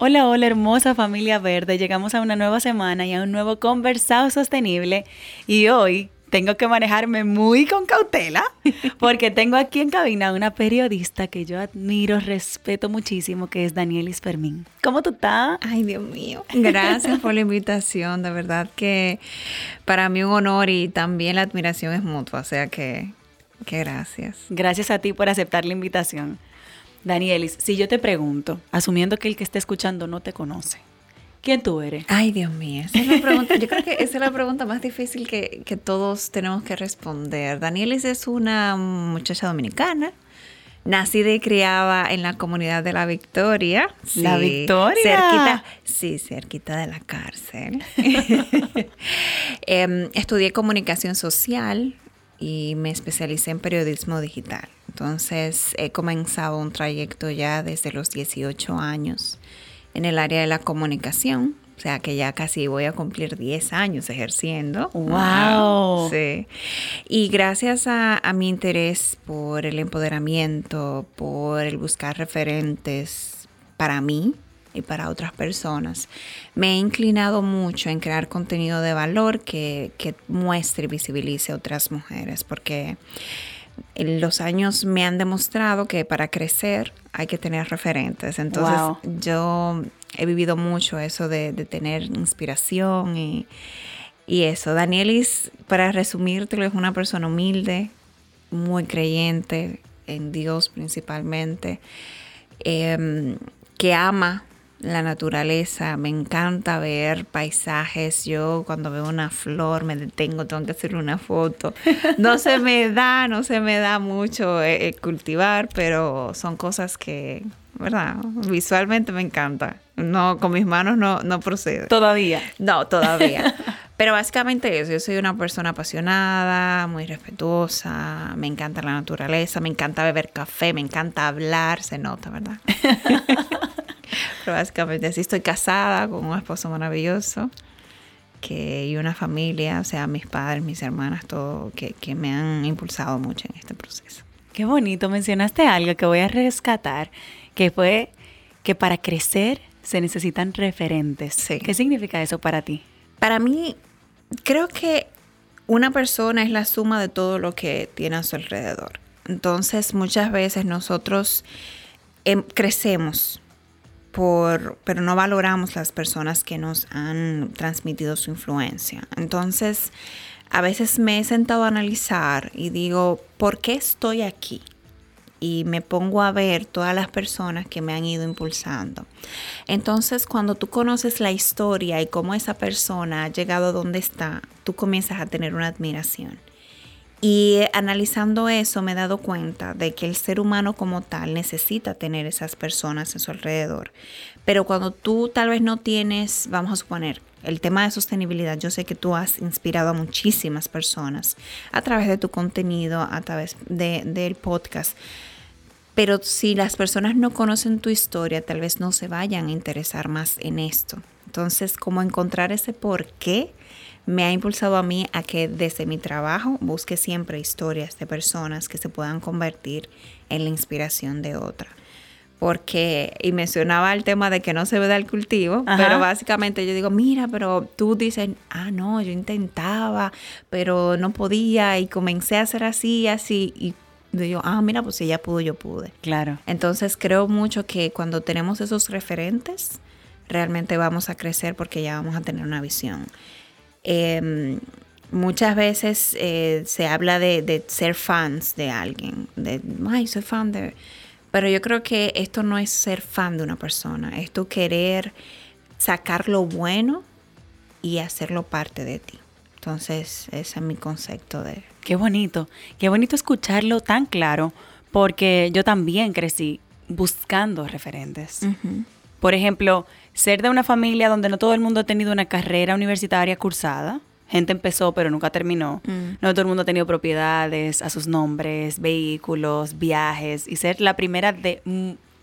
Hola, hola hermosa familia verde. Llegamos a una nueva semana y a un nuevo conversado sostenible. Y hoy tengo que manejarme muy con cautela porque tengo aquí en cabina una periodista que yo admiro, respeto muchísimo, que es Danielis Fermín. ¿Cómo tú estás? Ay, Dios mío. Gracias por la invitación. De verdad que para mí un honor y también la admiración es mutua. O sea que, que gracias. Gracias a ti por aceptar la invitación. Danielis, si yo te pregunto, asumiendo que el que está escuchando no te conoce, ¿quién tú eres? Ay, Dios mío, esa es la pregunta. Yo creo que esa es la pregunta más difícil que, que todos tenemos que responder. Danielis es una muchacha dominicana. Nacida y criada en la comunidad de La Victoria. La Victoria. Cerquita, sí, cerquita de la cárcel. Em, estudié comunicación social y me especialicé en periodismo digital. Entonces he comenzado un trayecto ya desde los 18 años en el área de la comunicación. O sea que ya casi voy a cumplir 10 años ejerciendo. ¡Wow! Sí. Y gracias a, a mi interés por el empoderamiento, por el buscar referentes para mí, y para otras personas. Me he inclinado mucho en crear contenido de valor que, que muestre y visibilice a otras mujeres, porque los años me han demostrado que para crecer hay que tener referentes. Entonces yo he vivido mucho eso de, tener inspiración y, y eso. Danielis, para resumírtelo, es una persona humilde, muy creyente en Dios principalmente, em, que ama la naturaleza, me encanta ver paisajes. Yo cuando veo una flor me detengo, tengo que hacer una foto. No se me da, no se me da mucho eh, eh, cultivar, pero son cosas que, ¿verdad? Visualmente me encanta. No, con mis manos no, no procede. Todavía. No, todavía. Pero básicamente eso, yo soy una persona apasionada, muy respetuosa, me encanta la naturaleza, me encanta beber café, me encanta hablar, se nota, ¿verdad? Básicamente así estoy casada con un esposo maravilloso que, y una familia, o sea, mis padres, mis hermanas, todo, que, que me han impulsado mucho en este proceso. Qué bonito, mencionaste algo que voy a rescatar, que fue que para crecer se necesitan referentes. Sí. ¿Qué significa eso para ti? Para mí, creo que una persona es la suma de todo lo que tiene a su alrededor. Entonces, muchas veces nosotros em, crecemos por, pero no valoramos las personas que nos han transmitido su influencia. Entonces, a veces me he sentado a analizar y digo, ¿por qué estoy aquí? y me pongo a ver todas las personas que me han ido impulsando. Entonces, cuando tú conoces la historia y cómo esa persona ha llegado a donde está, tú comienzas a tener una admiración. Y analizando eso me he dado cuenta de que el ser humano como tal necesita tener esas personas a su alrededor. Pero cuando tú tal vez no tienes, vamos a suponer, el tema de sostenibilidad, yo sé que tú has inspirado a muchísimas personas a través de tu contenido, a través de, del podcast. Pero si las personas no conocen tu historia, tal vez no se vayan a interesar más en esto. Entonces, como encontrar ese por qué me ha impulsado a mí a que desde mi trabajo busque siempre historias de personas que se puedan convertir en la inspiración de otra. Porque, y mencionaba el tema de que no se ve del cultivo, pero básicamente yo digo, mira, pero tú dices, ah, no, yo intentaba, pero no podía y comencé a hacer así, así, y yo, ah, mira, pues si ella pudo, yo pude. Claro. Entonces creo mucho que cuando tenemos esos referentes, realmente vamos a crecer porque ya vamos a tener una visión. Em, muchas veces eh, se habla de, de, ser fans de alguien, de, ay, soy fan de... Pero yo creo que esto no es ser fan de una persona, es tu querer sacar lo bueno y hacerlo parte de ti. Entonces, ese es mi concepto de... Qué bonito, qué bonito escucharlo tan claro, porque yo también crecí buscando referentes. Por ejemplo, ser de una familia donde no todo el mundo ha tenido una carrera universitaria cursada, gente empezó pero nunca terminó. Mm. No todo el mundo ha tenido propiedades a sus nombres, vehículos, viajes y ser la primera de,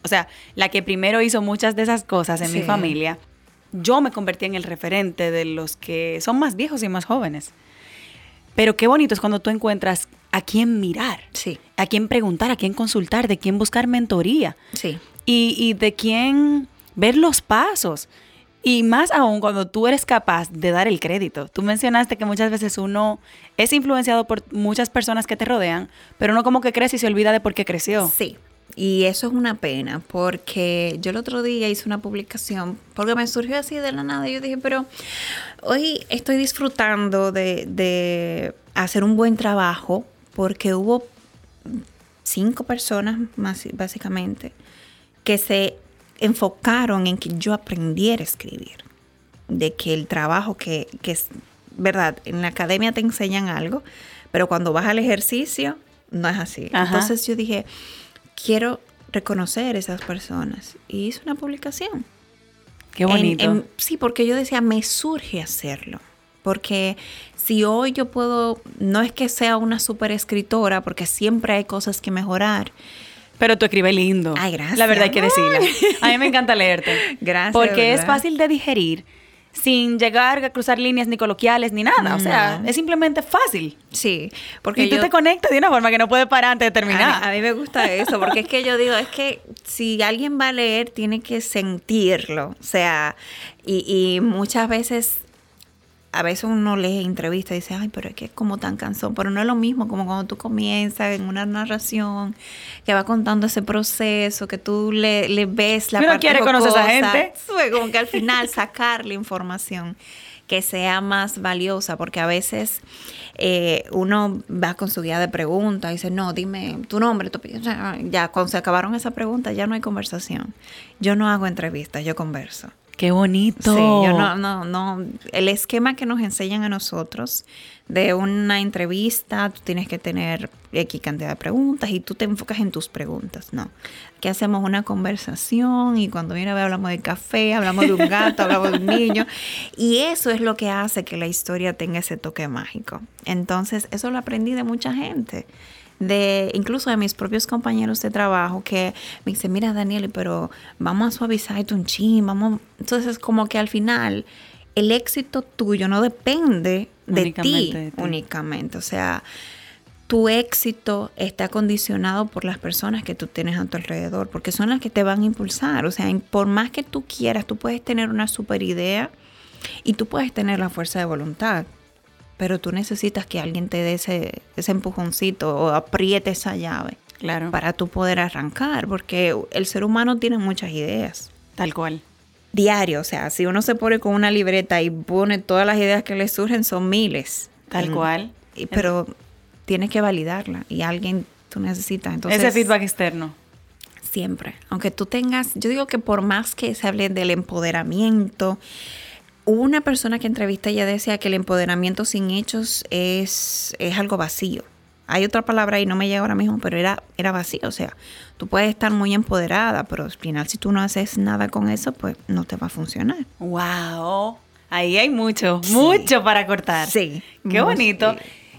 o sea, la que primero hizo muchas de esas cosas en mi familia. Yo me convertí en el referente de los que son más viejos y más jóvenes. Pero qué bonito es cuando tú encuentras a quién mirar, sí. a quién preguntar, a quién consultar, de quién buscar mentoría. Sí. Y, y de quién ver los pasos. Y más aún cuando tú eres capaz de dar el crédito. Tú mencionaste que muchas veces uno es influenciado por muchas personas que te rodean, pero uno como que crece y se olvida de por qué creció. Sí. Y eso es una pena, porque yo el otro día hice una publicación, porque me surgió así de la nada. Y yo dije, pero hoy estoy disfrutando de, de hacer un buen trabajo, porque hubo cinco personas, más, básicamente, que se enfocaron en que yo aprendiera a escribir, de que el trabajo que, es verdad, en la academia te enseñan algo, pero cuando vas al ejercicio no es así. Entonces yo dije, quiero reconocer a esas personas y hice una publicación. Qué bonito. sí, porque yo decía, me surge hacerlo. Porque si hoy yo puedo, no es que sea una super escritora, porque siempre hay cosas que mejorar, pero tú escribes lindo. Ay, gracias. La verdad hay que decirlo. A mí me encanta leerte. Gracias. Porque es fácil de digerir sin llegar a cruzar líneas ni coloquiales ni nada. O sea, es simplemente fácil. Sí, porque y tú te conectas de una forma que no puede parar antes de terminar. A mí, me gusta eso, porque es que yo digo, es que si alguien va a leer, tiene que sentirlo. O sea, y, y muchas veces a veces uno lee entrevistas y dice, ay, pero es que es como tan cansón, pero no es lo mismo como cuando tú comienzas en una narración que va contando ese proceso, que tú le, le ves la Pero parte quiere conocer a esa gente. Como que al final sacar la información que sea más valiosa, porque a veces eh, uno va con su guía de preguntas y dice, no, dime tu nombre, tu... ya cuando se acabaron esas preguntas ya no hay conversación. Yo no hago entrevistas, yo converso. Qué bonito. Sí, yo no, no, no. El esquema que nos enseñan a nosotros de una entrevista, tú tienes que tener X cantidad de preguntas y tú te enfocas en tus preguntas. No. Aquí hacemos una conversación y cuando viene a ver hablamos de café, hablamos de un gato, hablamos de un niño. Y eso es lo que hace que la historia tenga ese toque mágico. Entonces, eso lo aprendí de mucha gente de incluso de mis propios compañeros de trabajo que me dicen, mira Daniel, pero vamos a suavizar un chin, vamos. Entonces, como que al final el éxito tuyo no depende de ti, únicamente. O sea, tu éxito está condicionado por las personas que tú tienes a tu alrededor, porque son las que te van a impulsar. O sea, por más que tú quieras, tú puedes tener una super idea y tú puedes tener la fuerza de voluntad pero tú necesitas que alguien te dé ese, ese empujoncito o apriete esa llave. Claro. Para tú poder arrancar, porque el ser humano tiene muchas ideas. Tal cual. Diario, o sea, si uno se pone con una libreta y pone todas las ideas que le surgen, son miles. Tal cual. Y, pero tienes que validarla y alguien tú necesitas. Entonces, Ese feedback externo. Siempre. Aunque tú tengas, yo digo que por más que se hable del empoderamiento, una persona que entrevista ya decía que el empoderamiento sin hechos es, es algo vacío. Hay otra palabra y no me llega ahora mismo, pero era, era vacío. O sea, tú puedes estar muy empoderada, pero al final si tú no haces nada con eso, pues no te va a funcionar. ¡Wow! Ahí hay mucho, mucho para cortar. Sí. Qué bonito.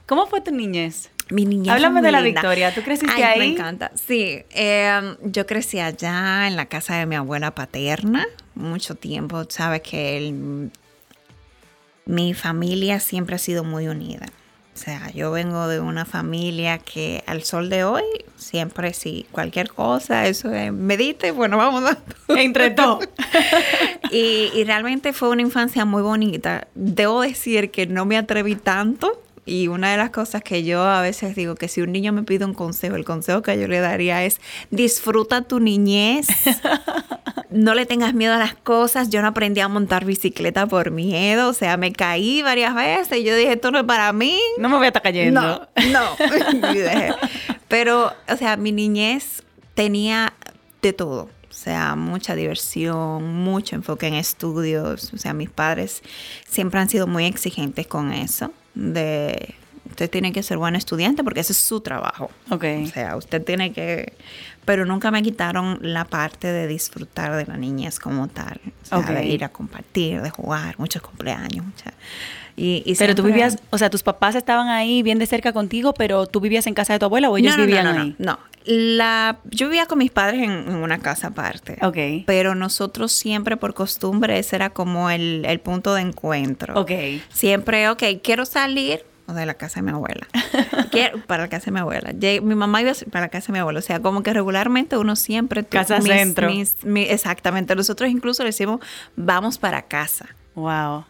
¿Cómo fue tu niñez? Mi niñez. Háblame de la Victoria. ¿Tú creciste ahí? Me encanta. Sí. Em, yo crecí allá en la casa de mi abuela paterna mucho tiempo. Sabes que mi familia siempre ha sido muy unida. O sea, yo vengo de una familia que al sol de hoy, siempre sí, cualquier cosa, eso es, medite, bueno, vamos a... Entre todo. y, y realmente fue una infancia muy bonita. Debo decir que no me atreví tanto y una de las cosas que yo a veces digo que si un niño me pide un consejo, el consejo que yo le daría es disfruta tu niñez. no le tengas miedo a las cosas. Yo no aprendí a montar bicicleta por miedo. O sea, me caí varias veces. Y yo dije, esto no es para mí. No me voy a estar cayendo. No, no. Pero, o sea, mi niñez tenía de todo. O sea, mucha diversión, mucho enfoque en estudios. O sea, mis padres siempre han sido muy exigentes con eso. De usted tiene que ser buen estudiante porque ese es su trabajo. Ok. O sea, usted tiene que... Pero nunca me quitaron la parte de disfrutar de la niñez como tal. O sea, de ir a compartir, de jugar, muchos cumpleaños. mucha- Y, y Pero tú vivías, o sea, tus papás estaban ahí bien de cerca contigo, pero tú vivías en casa de tu abuela o ellos no, no, vivían no, ahí. No, no. La, yo vivía con mis padres en, en una casa aparte. Ok. Pero nosotros siempre por costumbre ese era como el, el punto de encuentro. Ok. Siempre, ok, quiero salir o de la casa de mi abuela. Quiero, para la casa de mi abuela. Mi mamá iba para la casa de mi abuela. O sea, como que regularmente uno siempre... tu- Casa centro. mi- exactamente. Nosotros incluso le decimos, vamos para casa. Wow.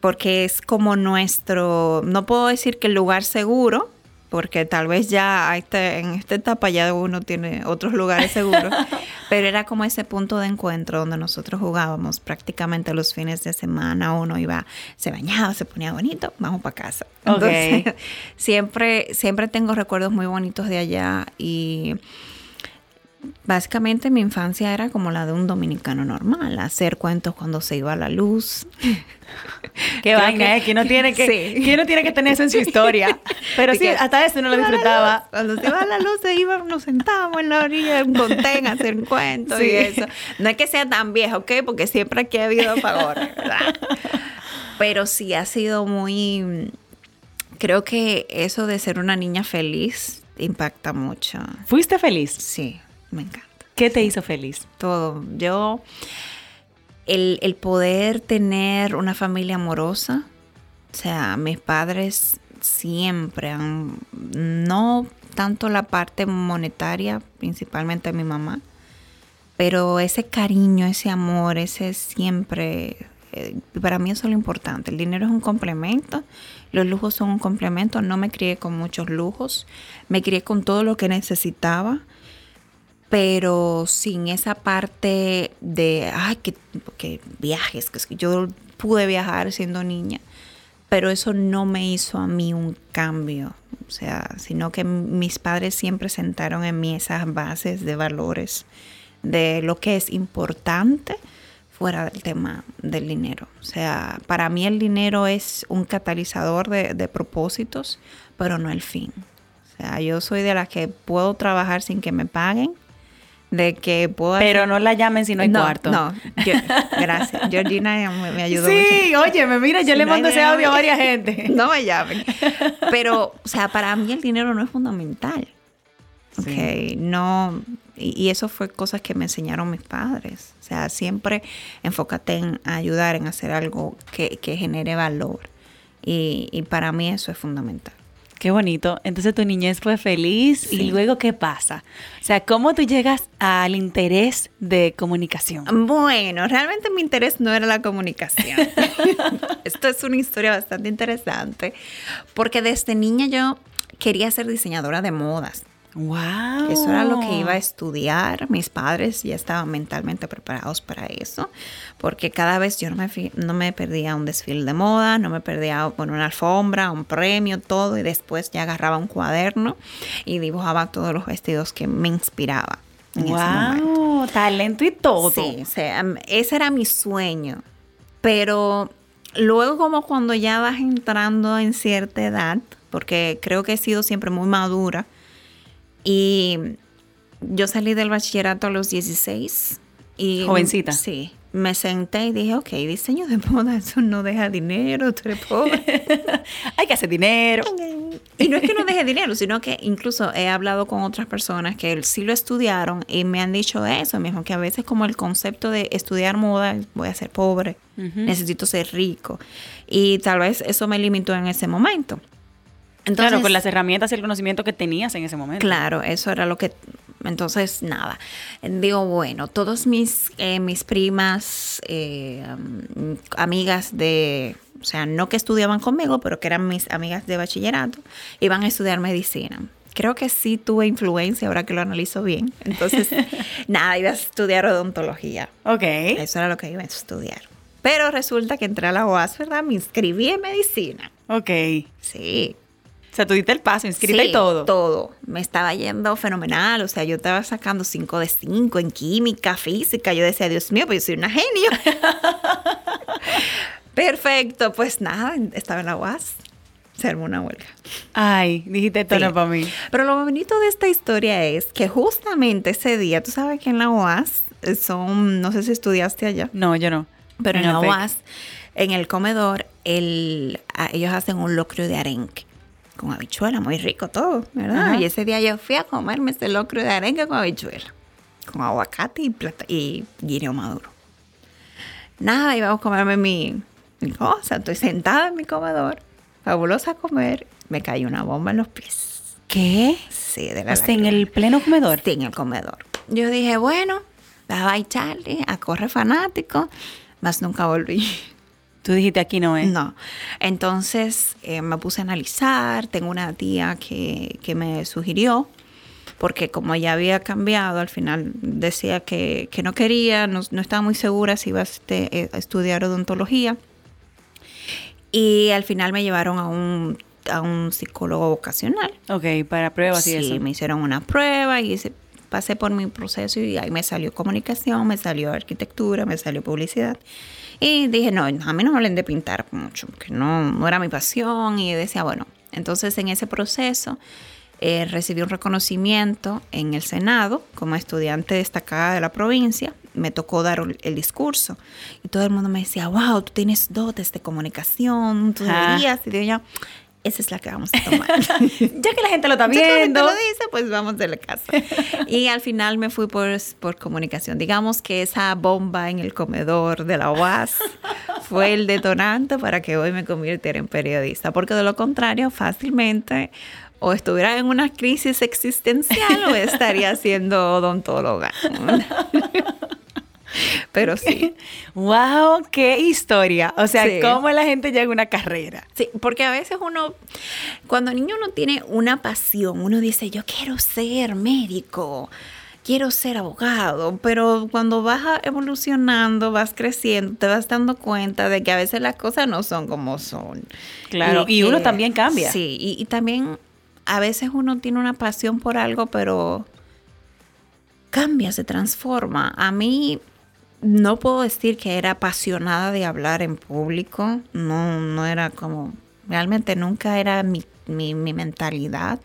Porque es como nuestro... No puedo decir que el lugar seguro, porque tal vez ya a este- en esta etapa ya uno tiene otros lugares seguros, pero era como ese punto de encuentro donde nosotros jugábamos prácticamente los fines de semana, uno iba, se bañaba, se ponía bonito, vamos para casa. Entonces, siempre, siempre tengo recuerdos muy bonitos de allá y básicamente mi infancia era como la de un dominicano normal, hacer cuentos cuando se iba la luz. Qué vaina, que- ¿eh? Que no tiene que, Sí. que uno tiene que tener eso en su historia. Pero sí, hasta eso no lo disfrutaba. luz. Cuando se iba la luz, se iba, nos sentábamos en la orilla de un contén a hacer cuentos Sí. y eso. No es que sea tan vieja, ¿ok? Porque siempre aquí ha habido apagones, ¿verdad? Pero sí ha sido muy... Creo que eso de ser una niña feliz impacta mucho. ¿Fuiste feliz? Sí, me encanta. ¿Qué te hizo feliz? Todo. Yo, el, el poder tener una familia amorosa, o sea, mis padres siempre han, no tanto la parte monetaria, principalmente mi mamá, pero ese cariño, ese amor, ese siempre, eh, para mí eso es lo importante. El dinero es un complemento, los lujos son un complemento, no me crié con muchos lujos, me crié con todo lo que necesitaba pero sin esa parte de, ay, que, que viajes, que yo pude viajar siendo niña, pero eso no me hizo a mí un cambio, o sea, sino que mis padres siempre sentaron en mí esas bases de valores, de lo que es importante fuera del tema del dinero. O sea, para mí el dinero es un catalizador de, de propósitos, pero no el fin. O sea, yo soy de las que puedo trabajar sin que me paguen, de que puedo... Pero no la llamen si no hay cuarto. No, yo- gracias. Georgina me, me ayudó Sí, mucho. óyeme, mira, yo Si le no mando ese audio a varias gente. No me llamen. Pero, o sea, para mí el dinero no es fundamental. Sí. Ok, no. Y, y eso fue cosas que me enseñaron mis padres. O sea, siempre enfócate en ayudar, en hacer algo que, que genere valor. Y, y para mí eso es fundamental. Qué bonito. Entonces tu niñez fue feliz y luego ¿qué pasa? O sea, ¿cómo tú llegas al interés de comunicación? Bueno, realmente mi interés no era la comunicación. Esto es una historia bastante interesante, porque desde niña yo quería ser diseñadora de modas. Wow. Eso era lo que iba a estudiar. Mis padres ya estaban mentalmente preparados para eso, porque cada vez yo no me, fi- no me perdía un desfile de moda, no me perdía bueno, una alfombra, un premio, todo, y después ya agarraba un cuaderno y dibujaba todos los vestidos que me inspiraba. En ese momento. Wow, talento y todo. Sí, o sea, m- ese era mi sueño. Pero luego como cuando ya vas entrando en cierta edad, porque creo que he sido siempre muy madura, y yo salí del bachillerato a los 16. Y, Jovencita. Sí. Me senté y dije, ok, diseño de moda, eso no deja dinero, tú eres pobre. Hay que hacer dinero. Y no es que no deje dinero, sino que incluso he hablado con otras personas que sí lo estudiaron y me han dicho eso mismo, que a veces como el concepto de estudiar moda, voy a ser pobre, necesito ser rico. Y tal vez eso me limitó en ese momento. Entonces, claro, con las herramientas y el conocimiento que tenías en ese momento. Claro, eso era lo que... Entonces, nada. Digo, bueno, todos mis, eh, mis primas, eh, amigas de... O sea, no que estudiaban conmigo, pero que eran mis amigas de bachillerato, iban a estudiar medicina. creo que sí tuve influencia ahora que lo analizo bien. Entonces, nada, iba a estudiar odontología. Ok. Eso era lo que iba a estudiar. Pero resulta que entré a la UAS, ¿verdad? Me inscribí en medicina. Ok. Sí. O sea, tú diste el paso, inscrita Sí, y todo. Todo. Me estaba yendo fenomenal. O sea, yo estaba sacando 5 de 5 en química, física. Yo decía, Dios mío, pues yo soy una genio. Perfecto. Pues nada, estaba en la UAS. Se armó una huelga. Ay, dijiste Sí. no para mí. Pero lo bonito de esta historia es que justamente ese día, tú sabes que en la UAS son, no sé si estudiaste allá, No, yo no. pero en la. UAS, en el comedor, el, ellos hacen un locrio de arenque con habichuela, muy rico todo, ¿verdad? Ajá. Y ese día yo fui a comerme ese locrio de arenque con habichuela, con aguacate y, plata, y guineo maduro. Nada, íbamos a comerme mi, mi cosa, estoy sentada en mi comedor, fabulosa a comer, me cayó una bomba en los pies. ¿Qué? Sí, de la Hasta en el pleno comedor. Sí, en el comedor. Yo dije, bueno, bye Charlie, a correr fanático, más nunca volví. Tú dijiste aquí no es. No. Entonces eh, me puse a analizar. Tengo una tía que, que me sugirió, porque como ya había cambiado, al final decía que, que no quería, no, no estaba muy segura si iba a, este, eh, a estudiar odontología. Y al final me llevaron a un, a un psicólogo vocacional. Ok, para pruebas y Sí, eso. me hicieron una prueba y ese- pasé por mi proceso y ahí me salió comunicación, me salió arquitectura, me salió publicidad. Y dije, no, a mí no me hablen de pintar mucho, porque no, no era mi pasión. Y decía, bueno, entonces en ese proceso eh, recibí un reconocimiento en el Senado como estudiante destacada de la provincia. Me tocó dar el, discurso y todo el mundo me decía, wow, tú tienes dotes de comunicación, tú Ah. deberías. Y yo esa es la que vamos a tomar. Ya que la gente lo está Ya que la gente viendo. lo dice, pues vamos de la casa. Y al final me fui por, por comunicación. Digamos que esa bomba en el comedor de la UAS fue el detonante para que hoy me convirtiera en periodista. Porque de lo contrario, fácilmente o estuviera en una crisis existencial o estaría siendo odontóloga. Pero sí. Wow, qué historia. O sea, Sí. cómo la gente llega a una carrera. Sí, porque a veces uno, cuando niño uno tiene una pasión, uno dice, yo quiero ser médico, quiero ser abogado, pero cuando vas evolucionando, vas creciendo, te vas dando cuenta de que a veces las cosas no son como son. Claro, y uno también cambia. Sí, y, y también a veces uno tiene una pasión por algo, pero cambia, se transforma. A mí no puedo decir que era apasionada de hablar en público, no, no era como, realmente nunca era mi, mi, mi mentalidad,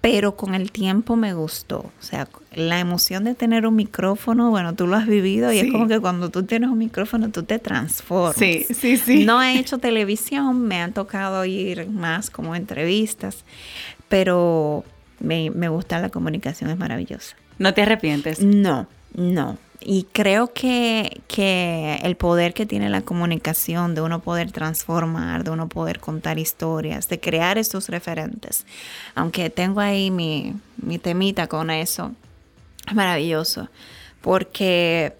pero con el tiempo me gustó. O sea, la emoción de tener un micrófono, bueno, tú lo has vivido y Sí. es como que cuando tú tienes un micrófono tú te transformas. Sí, sí, sí. No he hecho televisión, me han tocado ir más como entrevistas, pero me, me gusta la comunicación, es maravillosa. No te arrepientes. No, no. Y creo que, que el poder que tiene la comunicación, de uno poder transformar, de uno poder contar historias, de crear estos referentes, aunque tengo ahí mi, mi temita con eso, es maravilloso, porque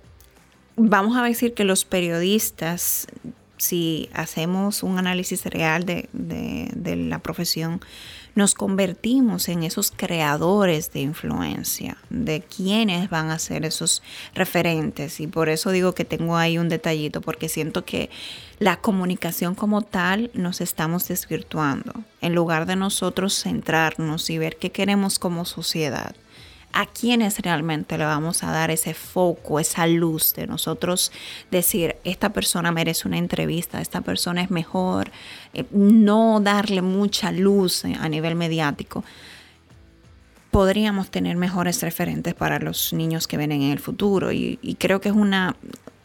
vamos a decir que los periodistas, si hacemos un análisis real de, de- de la profesión, nos convertimos en esos creadores de influencia, de quienes van a ser esos referentes. Y por eso digo que tengo ahí un detallito, porque siento que la comunicación como tal nos estamos desvirtuando, en lugar de nosotros centrarnos y ver qué queremos como sociedad a quiénes realmente le vamos a dar ese foco, esa luz de nosotros decir, esta persona merece una entrevista, esta persona es mejor, eh, no darle mucha luz eh, a nivel mediático. Podríamos tener mejores referentes para los niños que vienen en el futuro y, y creo que es una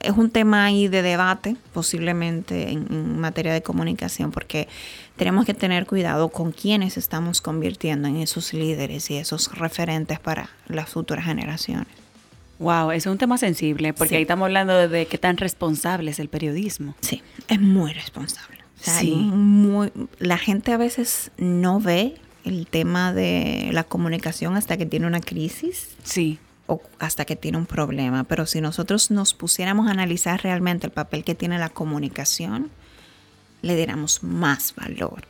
es un tema ahí de debate posiblemente en, en materia de comunicación porque tenemos que tener cuidado con quienes estamos convirtiendo en esos líderes y esos referentes para las futuras generaciones. Wow, eso es un tema sensible, porque Sí. ahí estamos hablando de qué tan responsable es el periodismo. Sí, es muy responsable. O sea, Sí. muy- la gente a veces no ve el tema de la comunicación hasta que tiene una crisis Sí. O hasta que tiene un problema. Pero si nosotros nos pusiéramos a analizar realmente el papel que tiene la comunicación, le diéramos más valor.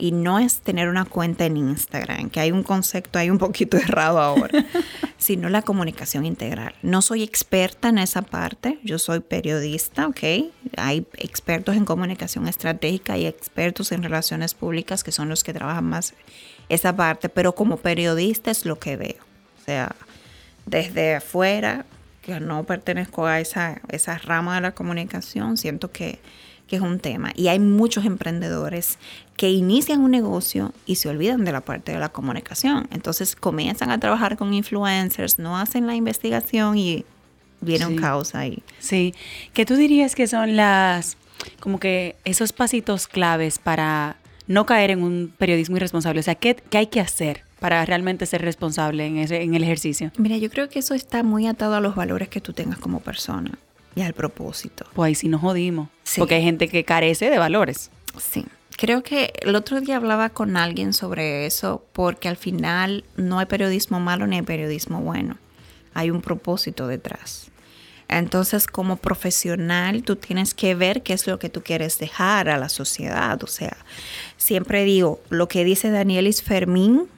Y no es tener una cuenta en Instagram, que hay un concepto ahí un poquito errado ahora, sino la comunicación integral. No soy experta en esa parte, yo soy periodista, ¿ok? Hay expertos en comunicación estratégica y expertos en relaciones públicas que son los que trabajan más esa parte, pero como periodista es lo que veo. O sea, desde afuera, que no pertenezco a esa, esa rama de la comunicación, siento que, que es un tema. Y hay muchos emprendedores que inician un negocio y se olvidan de la parte de la comunicación. Entonces comienzan a trabajar con influencers, no hacen la investigación y viene un caos ahí. Sí, ¿qué tú dirías que son las, como que esos pasitos claves para no caer en un periodismo irresponsable? O sea, ¿qué, qué hay que hacer? Para realmente ser responsable en, ese, en el ejercicio? Mira, yo creo que eso está muy atado a los valores que tú tengas como persona y al propósito. Pues ahí sí nos jodimos. Porque hay gente que carece de valores. Sí. Creo que el otro día hablaba con alguien sobre eso porque al final no hay periodismo malo ni hay periodismo bueno. Hay un propósito detrás. Entonces, como profesional, tú tienes que ver qué es lo que tú quieres dejar a la sociedad. O sea, siempre digo, lo que dice Danielis Fermín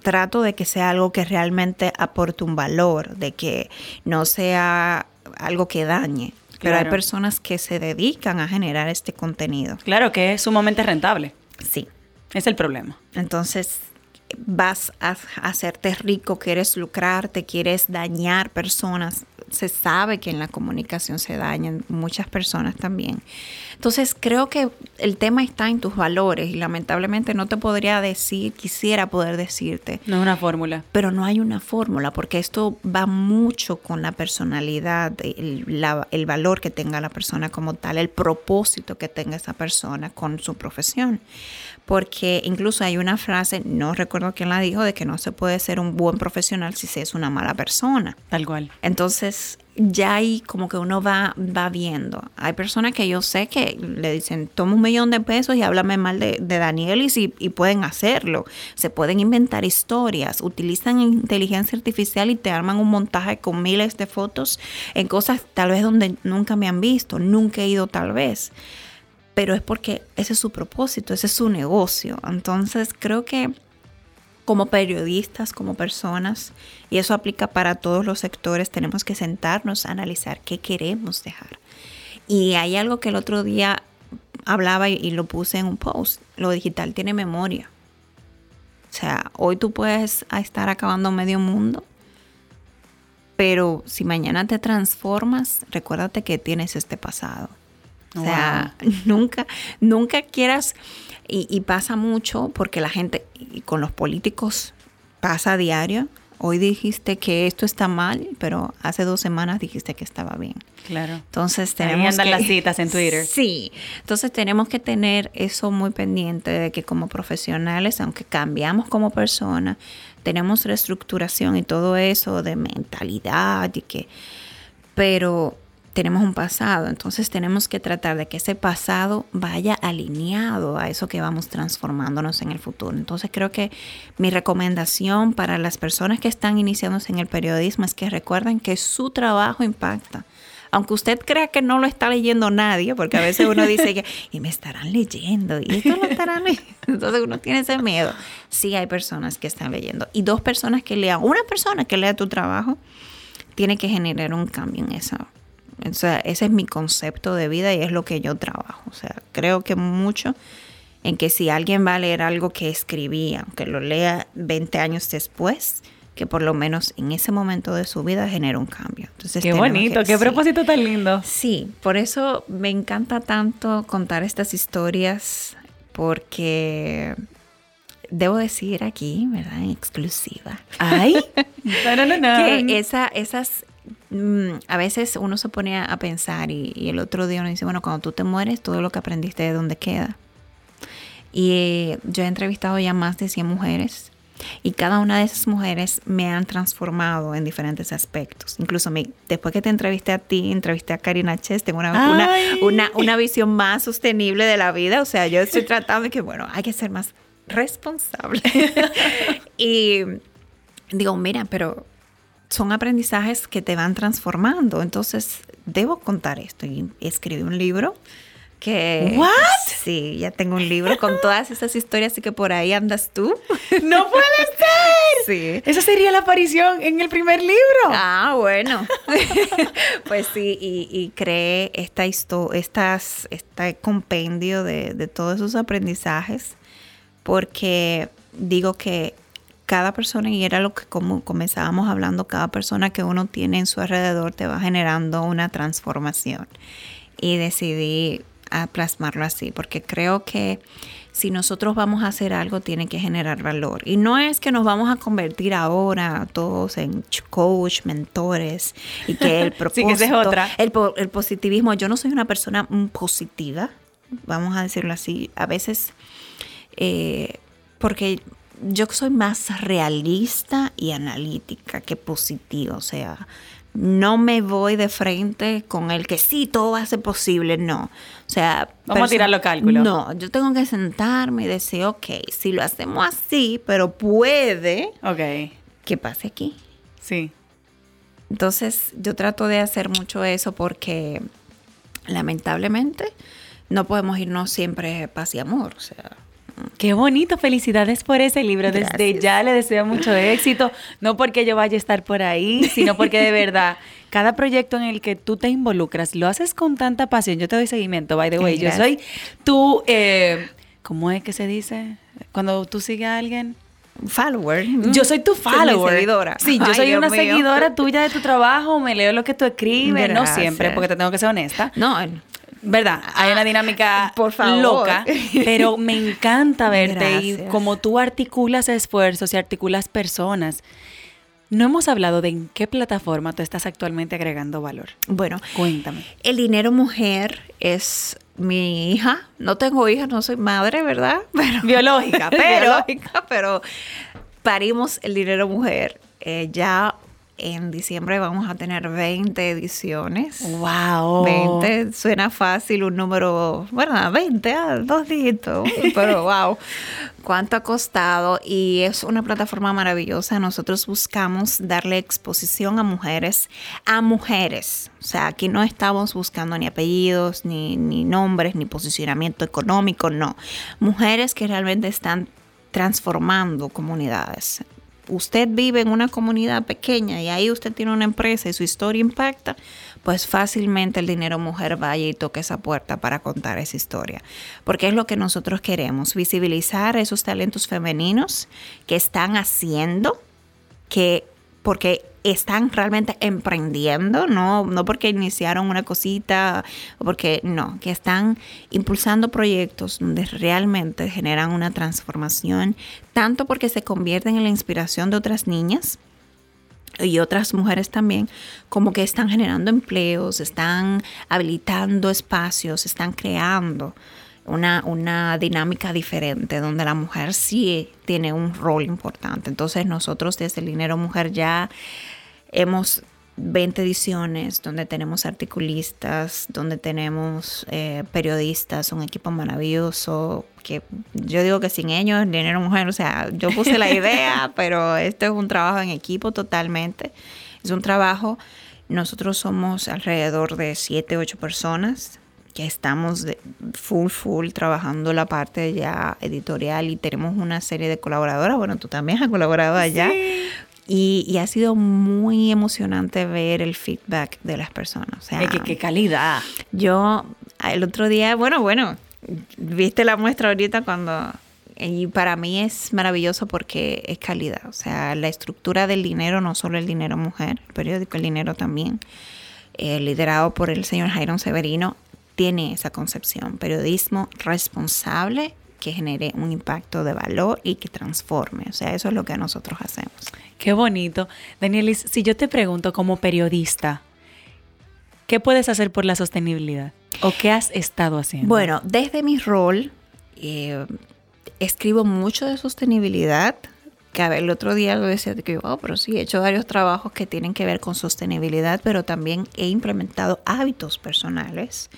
trato de que sea algo que realmente aporte un valor, de que no sea algo que dañe. Pero hay personas que se dedican a generar este contenido. Claro, que es sumamente rentable. Sí. Es el problema. Entonces, vas a hacerte rico, quieres lucrarte, quieres dañar personas se sabe que en la comunicación se dañan muchas personas también. Entonces creo que el tema está en tus valores y lamentablemente no te podría decir, quisiera poder decirte. No es una fórmula. Pero no hay una fórmula porque esto va mucho con la personalidad, el, el valor que tenga la persona como tal, el propósito que tenga esa persona con su profesión. Porque incluso hay una frase, no recuerdo quién la dijo, de que no se puede ser un buen profesional si se es una mala persona. Tal cual. Entonces, ya ahí como que uno va, va viendo. Hay personas que yo sé que le dicen, toma un millón de pesos y háblame mal de, de Danielis y, y, pueden hacerlo. Se pueden inventar historias, utilizan inteligencia artificial y te arman un montaje con miles de fotos en cosas tal vez donde nunca me han visto, nunca he ido tal vez. Pero es porque ese es su propósito, ese es su negocio. Entonces creo que como periodistas, como personas, y eso aplica para todos los sectores, tenemos que sentarnos a analizar qué queremos dejar. Y hay algo que el otro día hablaba y, lo puse en un post, lo digital tiene memoria. O sea, hoy tú puedes estar acabando medio mundo, pero si mañana te transformas, recuérdate que tienes este pasado. O sea, nunca, nunca quieras, y, pasa mucho porque la gente, y con los políticos pasa a diario. Hoy dijiste que esto está mal, pero hace dos semanas dijiste que estaba bien. Claro. Entonces tenemos Ahí andan las citas en Twitter. Sí. Entonces tenemos que tener eso muy pendiente de que como profesionales, aunque cambiamos como personas, tenemos reestructuración y todo eso de mentalidad y que, pero tenemos un pasado, entonces tenemos que tratar de que ese pasado vaya alineado a eso que vamos transformándonos en el futuro. Entonces creo que mi recomendación para las personas que están iniciándose en el periodismo es que recuerden que su trabajo impacta. Aunque usted crea que no lo está leyendo nadie, porque a veces uno dice que, y me estarán leyendo, y esto lo estarán leyendo. Entonces uno tiene ese miedo. Sí hay personas que están leyendo. Y dos personas que lean, una persona que lea tu trabajo, tiene que generar un cambio en eso o sea, ese es mi concepto de vida y es lo que yo trabajo. O sea, creo que mucho en que si alguien va a leer algo que escribí, aunque lo lea 20 años después, que por lo menos en ese momento de su vida genera un cambio. Entonces, qué bonito, qué propósito tan lindo. Sí, por eso me encanta tanto contar estas historias porque debo decir aquí, ¿verdad? En exclusiva. Ay, no, no, no, Que esa, esas a veces uno se pone a pensar y, el otro día uno dice, bueno, cuando tú te mueres, todo lo que aprendiste de dónde queda. Y yo he entrevistado ya más de 100 mujeres y cada una de esas mujeres me han transformado en diferentes aspectos. Incluso después que te entrevisté a ti, entrevisté a Karina Ches, tengo una, una, una, visión más sostenible de la vida. O sea, yo estoy tratando de que, bueno, hay que ser más responsable. y digo, mira, pero son aprendizajes que te van transformando. Entonces, debo contar esto. Y escribí un libro que... ¿What? Sí, ya tengo un libro con todas esas historias, así que por ahí andas tú. ¡No puede ser! Sí. Esa sería la aparición en el primer libro. Ah, bueno. pues sí, y, y creé esta histo- estas, este compendio de, de todos esos aprendizajes, porque digo que cada persona, y era lo que como comenzábamos hablando, cada persona que uno tiene en su alrededor te va generando una transformación. Y decidí a plasmarlo así, porque creo que si nosotros vamos a hacer algo, tiene que generar valor. Y no es que nos vamos a convertir ahora todos en ch- coach, mentores, y que el Sí, propósito, que esa es otra. El positivismo, yo no soy una persona mm, positiva, vamos a decirlo así, a veces, eh, porque yo soy más realista y analítica que positiva, o sea, no me voy de frente con el que sí, todo va a ser posible, no. O sea, Vamos a tirar los cálculos. No, yo tengo que sentarme y decir, ok, si lo hacemos así, pero puede Ok, que pase aquí. sí. Entonces, yo trato de hacer mucho eso porque lamentablemente no podemos irnos siempre paz y amor, o sea, Qué bonito, felicidades por ese libro. Desde Gracias. ya le deseo mucho éxito, no porque yo vaya a estar por ahí, sino porque de verdad, cada proyecto en el que tú te involucras, lo haces con tanta pasión. Yo te doy seguimiento, by the way. Yo soy tu, eh, ¿cómo es que se dice? Cuando tú sigues a alguien. follower. Yo soy tu follower. seguidora. Sí, yo soy una seguidora tuya de tu trabajo, me leo lo que tú escribes, no siempre, porque te tengo que ser honesta. No, el- ¿Verdad? Hay una dinámica Por favor. loca, pero me encanta verte y como tú articulas esfuerzos y articulas personas. No hemos hablado de en qué plataforma tú estás actualmente agregando valor. bueno, Cuéntame. el dinero mujer es mi hija. No tengo hija, no soy madre, ¿verdad? Pero, Biológica, pero- Biológica, pero parimos el dinero mujer. Eh, ya en diciembre vamos a tener 20 ediciones. Wow. 20, suena fácil un número, bueno, 20, ah, dos dígitos, pero wow, cuánto ha costado y es una plataforma maravillosa. Nosotros buscamos darle exposición a mujeres, a mujeres. O sea, aquí no estamos buscando ni apellidos, ni, ni nombres, ni posicionamiento económico, no. Mujeres que realmente están transformando comunidades usted vive en una comunidad pequeña y ahí usted tiene una empresa y su historia impacta, pues fácilmente el dinero mujer vaya y toque esa puerta para contar esa historia. Porque es lo que nosotros queremos, visibilizar esos talentos femeninos que están haciendo, que porque están realmente emprendiendo, no, no porque iniciaron una cosita, porque no, que están impulsando proyectos donde realmente generan una transformación, tanto porque se convierten en la inspiración de otras niñas y otras mujeres también, como que están generando empleos, están habilitando espacios, están creando una, una dinámica diferente donde la mujer sí tiene un rol importante. Entonces nosotros desde el Dinero Mujer ya hemos 20 ediciones donde tenemos articulistas, donde tenemos eh, periodistas, un equipo maravilloso, que yo digo que sin ellos, el dinero mujer, o sea, yo puse la idea, pero esto es un trabajo en equipo totalmente. Es un trabajo, nosotros somos alrededor de 7, 8 personas que estamos full, full trabajando la parte ya editorial y tenemos una serie de colaboradoras. Bueno, tú también has colaborado allá. Y, y ha sido muy emocionante ver el feedback de las personas. O sea, ¿Qué, qué calidad. yo el otro día, bueno, bueno, viste la muestra ahorita cuando... Y para mí es maravilloso porque es calidad. O sea, la estructura del dinero, no solo el dinero mujer, el periódico El Dinero también, eh, liderado por el señor Jairo Severino, tiene esa concepción. Periodismo responsable que genere un impacto de valor y que transforme. O sea, eso es lo que nosotros hacemos. Qué bonito. Danielis, si yo te pregunto como periodista, ¿qué puedes hacer por la sostenibilidad? ¿O qué has estado haciendo? Bueno, desde mi rol, eh, escribo mucho de sostenibilidad. Que a ver, el otro día lo decía que, oh, pero sí, he hecho varios trabajos que tienen que ver con sostenibilidad, pero también he implementado hábitos personales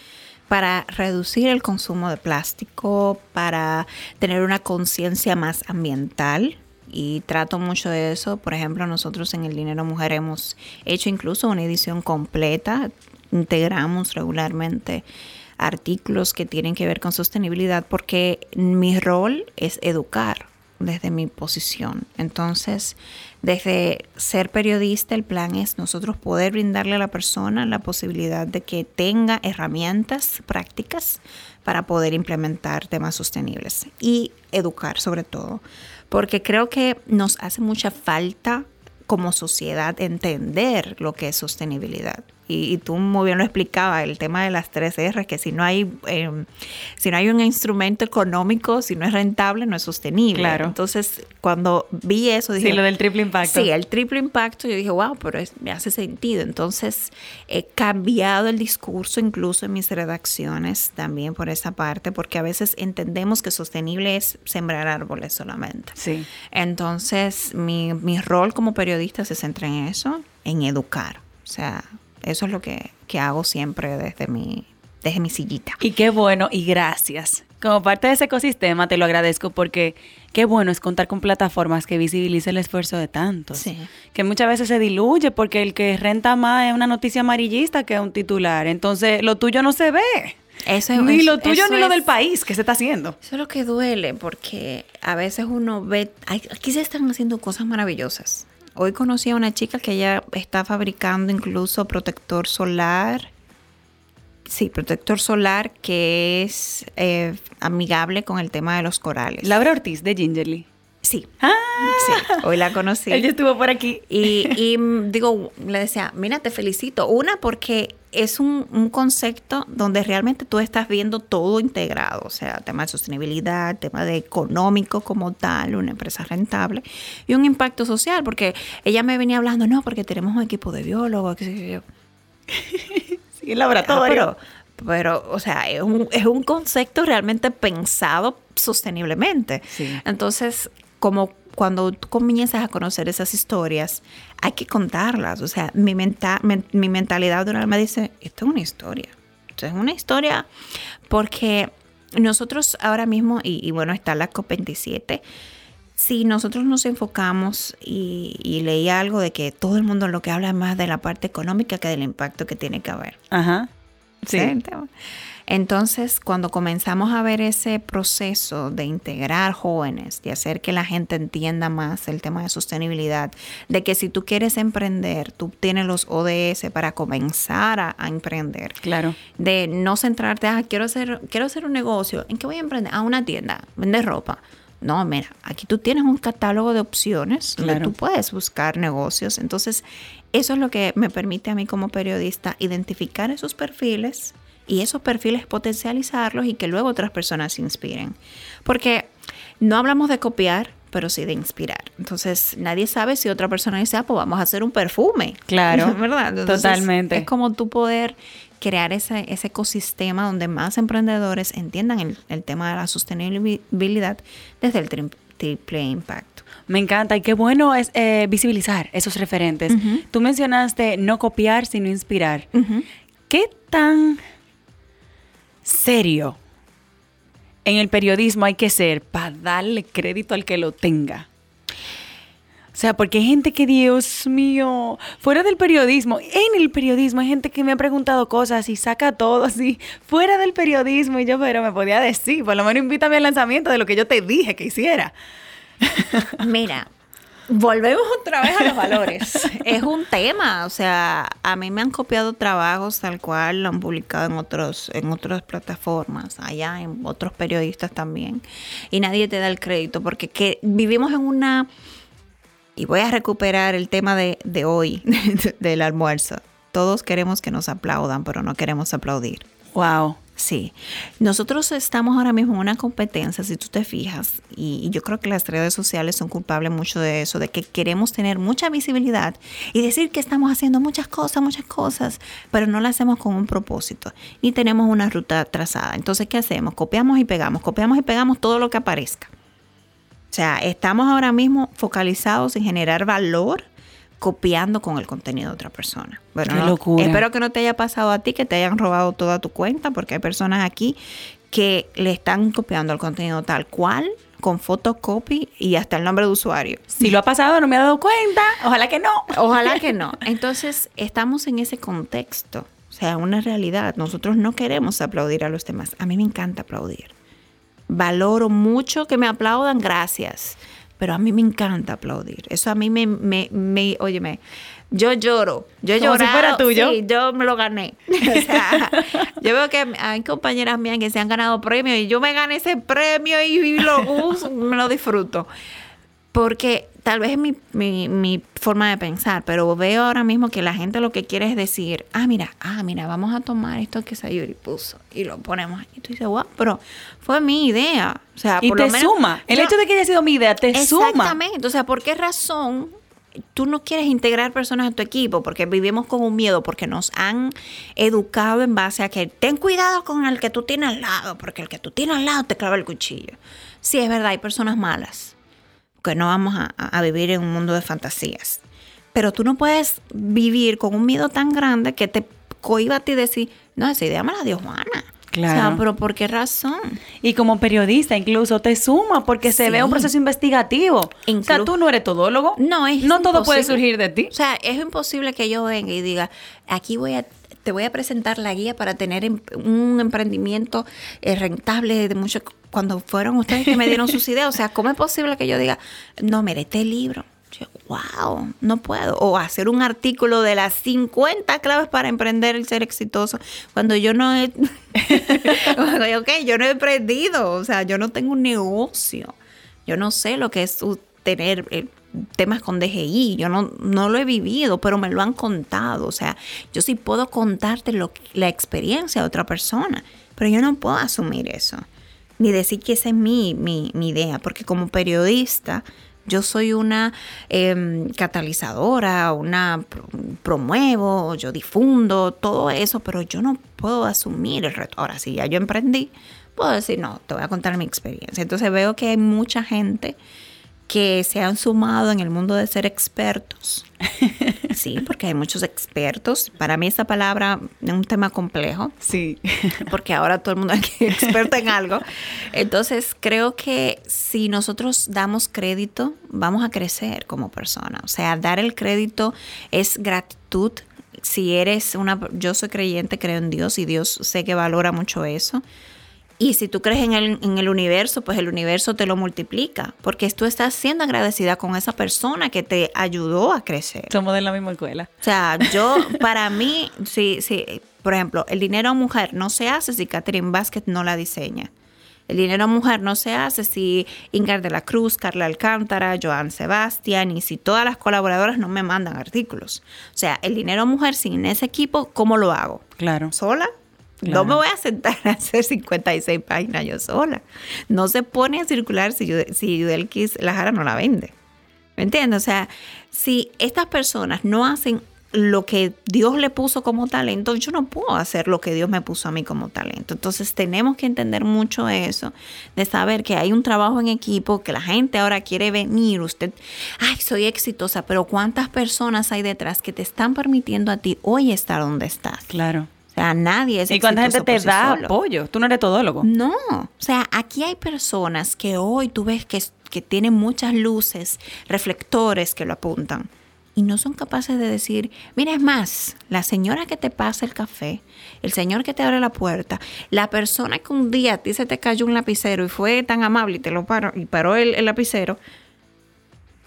para reducir el consumo de plástico, para tener una conciencia más ambiental. Y trato mucho de eso. Por ejemplo, nosotros en el Dinero Mujer hemos hecho incluso una edición completa. Integramos regularmente artículos que tienen que ver con sostenibilidad porque mi rol es educar desde mi posición. Entonces, desde ser periodista, el plan es nosotros poder brindarle a la persona la posibilidad de que tenga herramientas prácticas para poder implementar temas sostenibles y educar sobre todo, porque creo que nos hace mucha falta como sociedad entender lo que es sostenibilidad y, tú muy bien lo explicabas, el tema de las tres R, que si no hay em, si no hay un instrumento económico, si no es rentable, no es sostenible. Claro. Entonces, cuando vi eso, dije... Sí, lo del triple impacto. Sí, el triple impacto, yo dije, wow, pero me hace sentido. Entonces, he cambiado el discurso incluso en mis redacciones también por esa parte, porque a veces entendemos que sostenible es sembrar árboles solamente. Sí. Entonces, mi, mi rol como periodista se centra en eso, en educar. O sea, eso es lo que, hago siempre desde mi, desde mi sillita. Y qué bueno, y gracias. Como parte de ese ecosistema te lo agradezco porque qué bueno es contar con plataformas que visibilicen el esfuerzo de tantos. Sí. Que muchas veces se diluye porque el que renta más es una noticia amarillista que un titular. Entonces, lo tuyo no se ve. Eso, ni lo tuyo ni lo del país que se está haciendo. Eso es lo que duele porque a veces uno ve, aquí se están haciendo cosas maravillosas. Hoy conocí a una chica que ella está fabricando incluso protector solar. Sí, protector solar que es eh, amigable con el tema de los corales. Laura Ortiz de Gingerly. Sí. Ah. Sí, hoy la conocí. Ella estuvo por aquí. Y, y digo, le decía, mira, te felicito. Una, porque es un, un, concepto donde realmente tú estás viendo todo integrado, o sea, tema de sostenibilidad, tema de económico como tal, una empresa rentable y un impacto social, porque ella me venía hablando, no, porque tenemos un equipo de biólogos, qué sé yo. sí, el laboratorio. Ah, pero, pero, o sea, es un, es un concepto realmente pensado sosteniblemente. Sí. Entonces, como cuando tú comienzas a conocer esas historias, hay que contarlas. O sea, mi, mi, mentalidad de me dice, esto es una historia. Esto es una historia porque nosotros ahora mismo, y, bueno, está la COP27, si nosotros nos enfocamos y, y, leí algo de que todo el mundo lo que habla más de la parte económica que del impacto que tiene que haber. Ajá. Sí. Entonces, cuando comenzamos a ver ese proceso de integrar jóvenes, de hacer que la gente entienda más el tema de sostenibilidad, de que si tú quieres emprender, tú tienes los ODS para comenzar a, emprender. Claro. De no centrarte, ah, quiero hacer, quiero hacer un negocio, ¿en qué voy a emprender? A ah, una tienda, vender ropa. No, mira, aquí tú tienes un catálogo de opciones donde tú puedes buscar negocios. Entonces, eso es lo que me permite a mí como periodista identificar esos perfiles y esos perfiles potencializarlos y que luego otras personas se inspiren. Porque no hablamos de copiar, pero sí de inspirar. Entonces, nadie sabe si otra persona dice, ah, pues vamos a hacer un perfume. Claro. ¿Verdad? totalmente. Es como tú poder crear ese, ese ecosistema donde más emprendedores entiendan el, el tema de la sostenibilidad desde el triple impacto. Me encanta y qué bueno es eh, visibilizar esos referentes. Tú mencionaste no copiar, sino inspirar. ¿Qué tan serio en el periodismo hay que ser para darle crédito al que lo tenga. O sea, porque hay gente que, Dios mío, fuera del periodismo, en el periodismo hay gente que me ha preguntado cosas y saca todo así, fuera del periodismo, y yo, pero me podía decir, por lo menos invítame al lanzamiento de lo que yo te dije que hiciera. Mira, Volvemos otra vez a los valores. es un tema, o sea, a mí me han copiado trabajos tal cual lo han publicado en otros en otras plataformas, allá en otros periodistas también, y nadie te da el crédito porque que vivimos en una y voy a recuperar el tema de, de hoy del almuerzo. Todos queremos que nos aplaudan, pero no queremos aplaudir. Wow. Sí, nosotros estamos ahora mismo en una competencia, si tú te fijas, y, yo creo que las redes sociales son culpables mucho de eso, de que queremos tener mucha visibilidad y decir que estamos haciendo muchas cosas, muchas cosas, pero no lo hacemos con un propósito, ni tenemos una ruta trazada. Entonces, ¿qué hacemos? Copiamos y pegamos, copiamos y pegamos todo lo que aparezca. O sea, estamos ahora mismo focalizados en generar valor copiando con el contenido de otra persona. Bueno, Qué locura. espero que no te haya pasado a ti, que te hayan robado toda tu cuenta, porque hay personas aquí que le están copiando el contenido tal cual, con photocopy y hasta el nombre de usuario. Si lo ha pasado, no me ha dado cuenta. Ojalá que no. Ojalá que no. Entonces, estamos en ese contexto. O O sea, una realidad. Nosotros no queremos aplaudir a los demás. A mí me encanta aplaudir. Valoro mucho que me aplaudan, gracias. Pero a mí me encanta aplaudir. Eso a mí me, me, me óyeme, yo lloro. Yo Como si fuera tuyo. Sí, yo me lo gané. O sea, yo veo que hay compañeras mías que se han ganado premios y yo me gané ese premio y, y lo uso, me lo disfruto. Porque tal vez es mi, mi, mi, forma de pensar, pero veo ahora mismo que la gente lo que quiere es decir, ah, mira, ah, mira, vamos a tomar esto que Sayuri puso y lo ponemos. Y tú dices, wow, pero fue mi idea. O sea, y por te lo menos, suma. El yo- hecho de que haya sido mi idea te suma. Exactamente. O sea, ¿por qué razón tú no quieres integrar personas en tu equipo? Porque vivimos con un miedo, porque nos han educado en base a que ten cuidado con el que tú tienes al lado, porque el que tú tienes al lado te clava el cuchillo. Sí, es verdad, hay personas malas, que no vamos a, a vivir en un mundo de fantasías. Pero tú no puedes vivir con un miedo tan grande que te cohiba a ti decir, no, esa idea me la dio Juana. Claro. O sea, pero ¿por qué razón? Y como periodista incluso te suma porque se ve un proceso investigativo. o sea, Inclu- tú no eres todólogo. No, es No todo puede surgir de ti. O sea, es imposible que yo venga y diga, aquí voy a, te voy a presentar la guía para tener em- un emprendimiento eh, rentable de mucho cuando fueron ustedes que me dieron sus ideas. O sea, ¿cómo es posible que yo diga, no, mire, este libro? Yo, wow, no puedo. O hacer un artículo de las 50 claves para emprender y ser exitoso. Cuando yo no he, ok, yo no he emprendido. O sea, yo no tengo un negocio. Yo no sé lo que es tener eh, temas con DGI. Yo no, no lo he vivido, pero me lo han contado. O sea, yo sí puedo contarte lo, la experiencia de otra persona, pero yo no puedo asumir eso. Ni decir que esa es mi, mi, idea, porque como periodista yo soy una em, catalizadora, una pro- promuevo, yo difundo, todo eso, pero yo no puedo asumir el reto. Ahora, si ya yo emprendí, puedo decir, no, te voy a contar mi experiencia. Entonces veo que hay mucha gente que se han sumado en el mundo de ser expertos. Sí, porque hay muchos expertos. Para mí esa palabra es un tema complejo Sí. porque ahora todo el mundo es experto en algo. Entonces, creo que si nosotros damos crédito, vamos a crecer como persona. O sea, dar el crédito es gratitud. Si eres una, yo soy creyente, creo en Dios y Dios sé que valora mucho eso. Y si tú crees en el, en el universo, pues el universo te lo multiplica, porque tú estás siendo agradecida con esa persona que te ayudó a crecer. Somos de la misma escuela. O sea, yo, para mí, sí, sí, por ejemplo, el dinero a mujer no se hace si Catherine Vázquez no la diseña. El dinero a mujer no se hace si Ingrid de la Cruz, Carla Alcántara, Joan Sebastián y si todas las colaboradoras no me mandan artículos. O sea, el dinero a mujer sin ese equipo, ¿cómo lo hago? Claro. ¿Sola? Claro. No me voy a sentar a hacer 56 páginas yo sola. No se pone a circular si, Yude- si Yudelkis la Jara no la vende. ¿Me entiendes? O sea, si estas personas no hacen lo que Dios le puso como talento, yo no puedo hacer lo que Dios me puso a mí como talento. Entonces tenemos que entender mucho eso, de saber que hay un trabajo en equipo, que la gente ahora quiere venir, usted, ay, soy exitosa, pero ¿cuántas personas hay detrás que te están permitiendo a ti hoy estar donde estás? Claro. O sea, nadie es ¿Y cuánta gente te sí da apoyo? Tú no eres todólogo. No, o sea, aquí hay personas que hoy tú ves que, que tienen muchas luces, reflectores que lo apuntan y no son capaces de decir, mira, es más, la señora que te pasa el café, el señor que te abre la puerta, la persona que un día a ti se te cayó un lapicero y fue tan amable y te lo paró y paró el, el lapicero,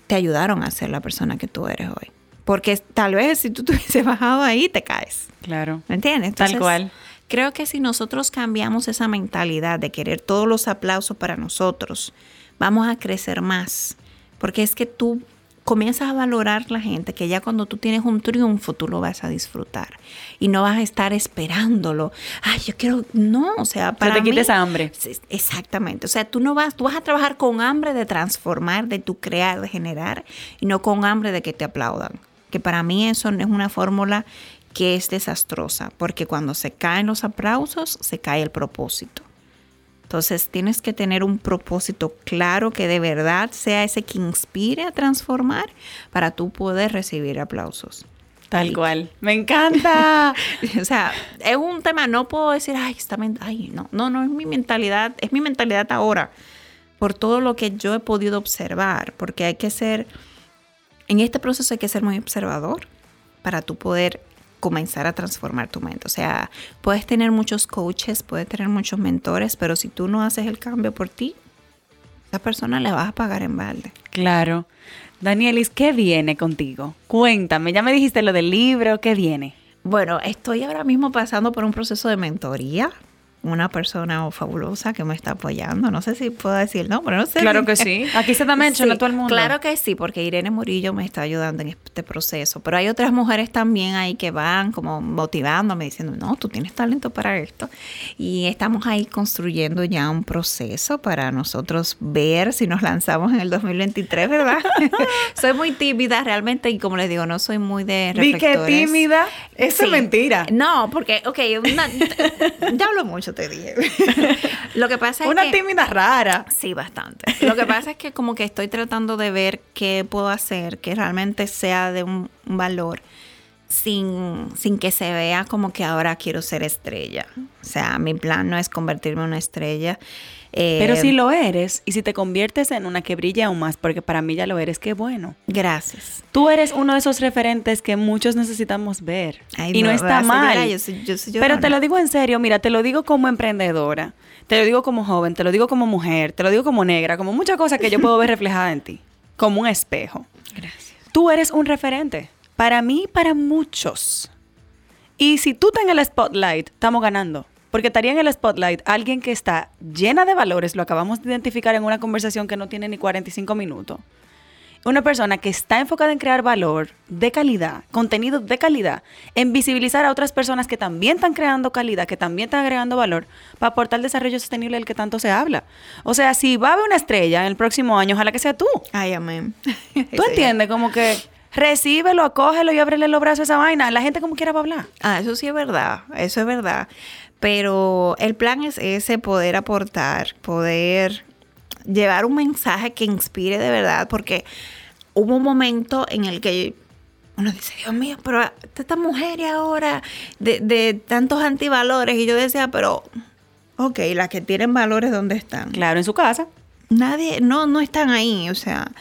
te ayudaron a ser la persona que tú eres hoy. Porque tal vez si tú te hubieses bajado ahí, te caes. Claro. ¿Me entiendes? Tal cual. Creo que si nosotros cambiamos esa mentalidad de querer todos los aplausos para nosotros, vamos a crecer más. Porque es que tú comienzas a valorar la gente que ya cuando tú tienes un triunfo tú lo vas a disfrutar y no vas a estar esperándolo. Ay, yo quiero no, o sea, para te quita mí- esa hambre. Exactamente. O sea, tú no vas, tú vas a trabajar con hambre de transformar, de tu crear, de generar, y no con hambre de que te aplaudan. Que para mí eso no es una fórmula que es desastrosa, porque cuando se caen los aplausos, se cae el propósito. Entonces tienes que tener un propósito claro que de verdad sea ese que inspire a transformar para tú poder recibir aplausos. Tal cual. Me encanta. O sea, es un tema, no puedo decir, ay, está ay, no, no, no es mi mentalidad, es mi mentalidad ahora, por todo lo que yo he podido observar, porque hay que ser, en este proceso hay que ser muy observador para tú poder comenzar a transformar tu mente. O sea, puedes tener muchos coaches, puedes tener muchos mentores, pero si tú no haces el cambio por ti, esa persona le vas a pagar en balde. Claro. Danielis, ¿qué viene contigo? Cuéntame, ya me dijiste lo del libro, ¿qué viene? Bueno, estoy ahora mismo pasando por un proceso de mentoría una persona fabulosa que me está apoyando. No sé si puedo decir el nombre, no sé. Claro que sí. Aquí se también menciona todo el mundo. Claro que sí, porque Irene Murillo me está ayudando en este proceso. Pero hay otras mujeres también ahí que van como motivándome, diciendo, no, tú tienes talento para esto. Y estamos ahí construyendo ya un proceso para nosotros ver si nos lanzamos en el 2023, ¿verdad? soy muy tímida realmente y como les digo, no soy muy de reflectores. ¿Vi que tímida? Eso es mentira. No, porque, ok, ya hablo mucho te dije. Lo que pasa es Una tímida rara. Sí, bastante. Lo que pasa es que como que estoy tratando de ver qué puedo hacer que realmente sea de un, valor sin, sin que se vea como que ahora quiero ser estrella. O sea, mi plan no es convertirme en una estrella. Pero si eh, lo eres y si te conviertes en una que brilla aún más, porque para mí ya lo eres, qué bueno. Gracias. Tú eres uno de esos referentes que muchos necesitamos ver. y no, está mal. pero te lo digo en serio, mira, te lo digo como emprendedora, te lo digo como joven, te lo digo como mujer, te lo digo como negra, como muchas cosas que yo puedo ver reflejadas en ti, como un espejo. Gracias. Tú eres un referente. Para mí, para muchos. Y si tú estás en el spotlight, estamos ganando. Porque estaría en el spotlight alguien que está llena de valores, lo acabamos de identificar en una conversación que no tiene ni 45 minutos. Una persona que está enfocada en crear valor de calidad, contenido de calidad, en visibilizar a otras personas que también están creando calidad, que también están agregando valor para aportar el desarrollo sostenible del que tanto se habla. O sea, si va a haber una estrella en el próximo año, ojalá que sea tú. Ay, amén. ¿Tú entiendes? Como que recíbelo, acógelo y ábrele los brazos a esa vaina. La gente como quiera va a hablar. Ah, eso sí es verdad. Eso es verdad. Pero el plan es ese, poder aportar, poder llevar un mensaje que inspire de verdad, porque hubo un momento en el que uno dice, Dios mío, pero esta mujer ahora de, de tantos antivalores, y yo decía, pero, ok, las que tienen valores, ¿dónde están? Claro, en su casa. Nadie, no, no están ahí, o sea,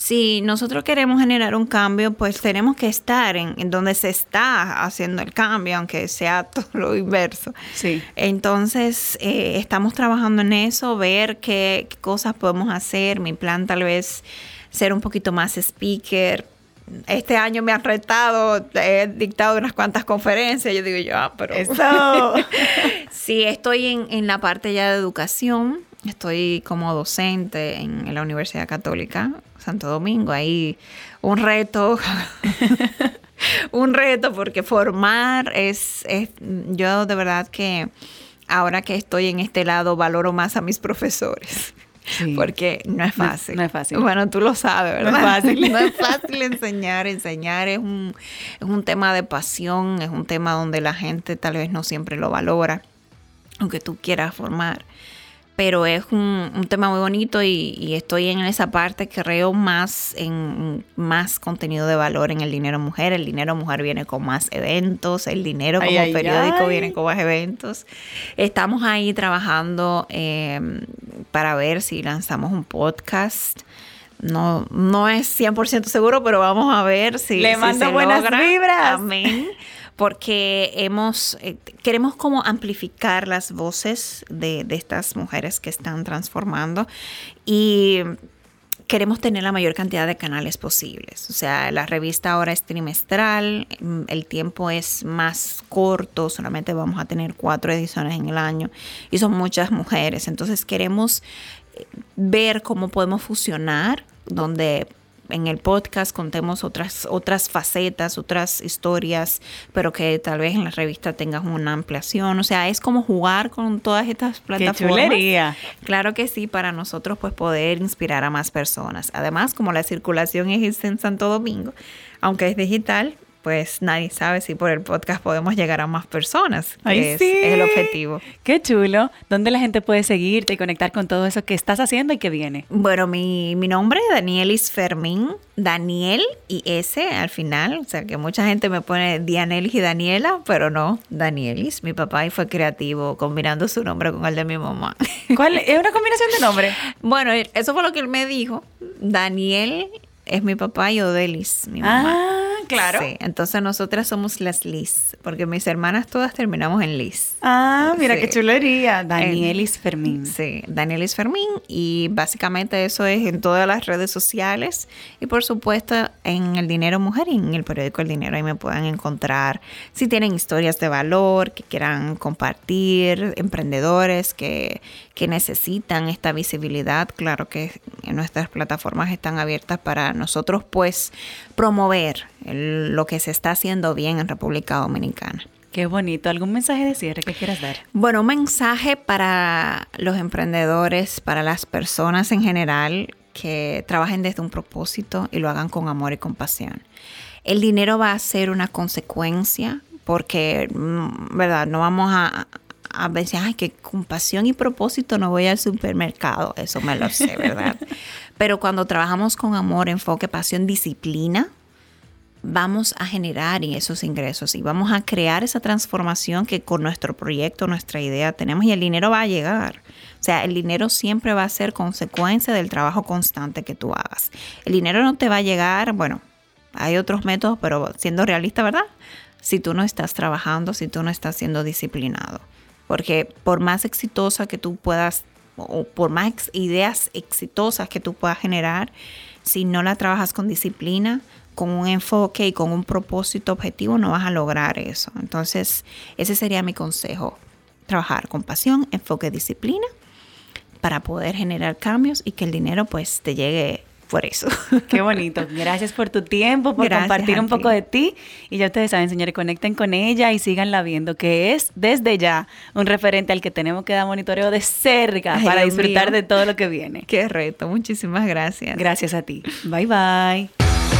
si nosotros queremos generar un cambio, pues tenemos que estar en, donde se está haciendo el cambio, aunque sea todo lo inverso. Sí. Entonces, eh, estamos trabajando en eso, ver qué, cosas podemos hacer. Mi plan tal vez ser un poquito más speaker, este año me han retado, he dictado unas cuantas conferencias, yo digo yo, ah, pero... Eso. sí, estoy en, en, la parte ya de educación, estoy como docente en la Universidad Católica Santo Domingo. Ahí un reto, un reto porque formar es, yo de verdad que ahora que estoy en este lado valoro más a mis profesores. Porque no es fácil. No, es fácil. Bueno, tú lo sabes, ¿verdad? No es fácil. no es fácil enseñar. Enseñar es un, es un tema de pasión, es un tema donde la gente tal vez no siempre lo valora, aunque tú quieras formar pero es un, tema muy bonito y, estoy en esa parte que creo más en más contenido de valor en el dinero mujer. El dinero mujer viene con más eventos, el dinero como periódico viene con más eventos. Estamos ahí trabajando em, para ver si lanzamos un podcast. No, no es 100% seguro, pero vamos a ver si, Le mando buenas vibras. Amén porque hemos, eh, queremos como amplificar las voces de, estas mujeres que están transformando y queremos tener la mayor cantidad de canales posibles. O sea, la revista ahora es trimestral, mm, el tiempo es más corto, solamente vamos a tener cuatro ediciones en el año y son muchas mujeres. Entonces queremos eh, ver cómo podemos fusionar, donde en el podcast contemos otras, otras facetas, otras historias, pero que tal vez en la revista tengas una ampliación. O sea, es como jugar con todas estas plataformas. Qué Claro que sí, para nosotros pues poder inspirar a más personas. Además, como la circulación existe en Santo Domingo, aunque es digital, pues nadie sabe si por el podcast podemos llegar a más personas. Que es, el objetivo. Qué chulo. ¿Dónde la gente puede seguirte y conectar con todo eso que estás haciendo y que viene? Bueno, mi, mi nombre es Danielis Fermín. Daniel y S al final. O sea, que mucha gente me pone Dianelis y Daniela, pero no, Danielis. Mi papá y fue creativo combinando su nombre con el de mi mamá. ¿Cuál? ¿Es una combinación de nombre? bueno, eso fue lo que él me dijo. Daniel es mi papá y Odelis, mi mamá. Ah, claro. Sí, entonces nosotras somos las Liz, porque mis hermanas todas terminamos en Liz. Ah, mira Sí. qué chulería. Danielis Fermín. Sí, Danielis Fermín. Y básicamente eso es en todas las redes sociales. Y por supuesto en El Dinero Mujer y en el periódico El Dinero. Ahí me pueden encontrar si tienen historias de valor que quieran compartir, emprendedores que, que necesitan esta visibilidad. Claro que nuestras plataformas están abiertas para nosotros pues promover el- lo que se está haciendo bien en República Dominicana. Qué bonito. ¿Algún mensaje de cierre que quieras dar? Bueno, un mensaje para los emprendedores, para las personas en general que trabajen desde un propósito y lo hagan con amor y compasión. El dinero va a ser una consecuencia porque, mm, ¿verdad? No vamos a, a decir, ay, que con pasión y propósito no voy al supermercado. Eso me lo sé, ¿verdad? Pero cuando trabajamos con amor, enfoque, pasión, disciplina, vamos a generar esos ingresos y vamos a crear esa transformación que con nuestro proyecto, nuestra idea tenemos y el dinero va a llegar. O sea, el dinero siempre va a ser consecuencia del trabajo constante que tú hagas. El dinero no te va a llegar, bueno, hay otros métodos, pero siendo realista, ¿verdad? Si tú no estás trabajando, si tú no estás siendo disciplinado. Porque por más exitosa que tú puedas, o por más ideas exitosas que tú puedas generar, si no la trabajas con disciplina, con un enfoque y con un propósito objetivo, no vas a lograr eso. Entonces, ese sería mi consejo. Trabajar con pasión, enfoque, disciplina, para poder generar cambios y que el dinero pues te llegue por eso. Qué bonito. Gracias por tu tiempo, por Gracias compartir un poco de ti. Y ya ustedes saben, señores, conecten con ella y síganla viendo, que es desde ya un referente al que tenemos que dar monitoreo de cerca Ay, para Dios disfrutar mío. de todo lo que viene. Qué reto. Muchísimas gracias. Gracias a ti. Bye bye.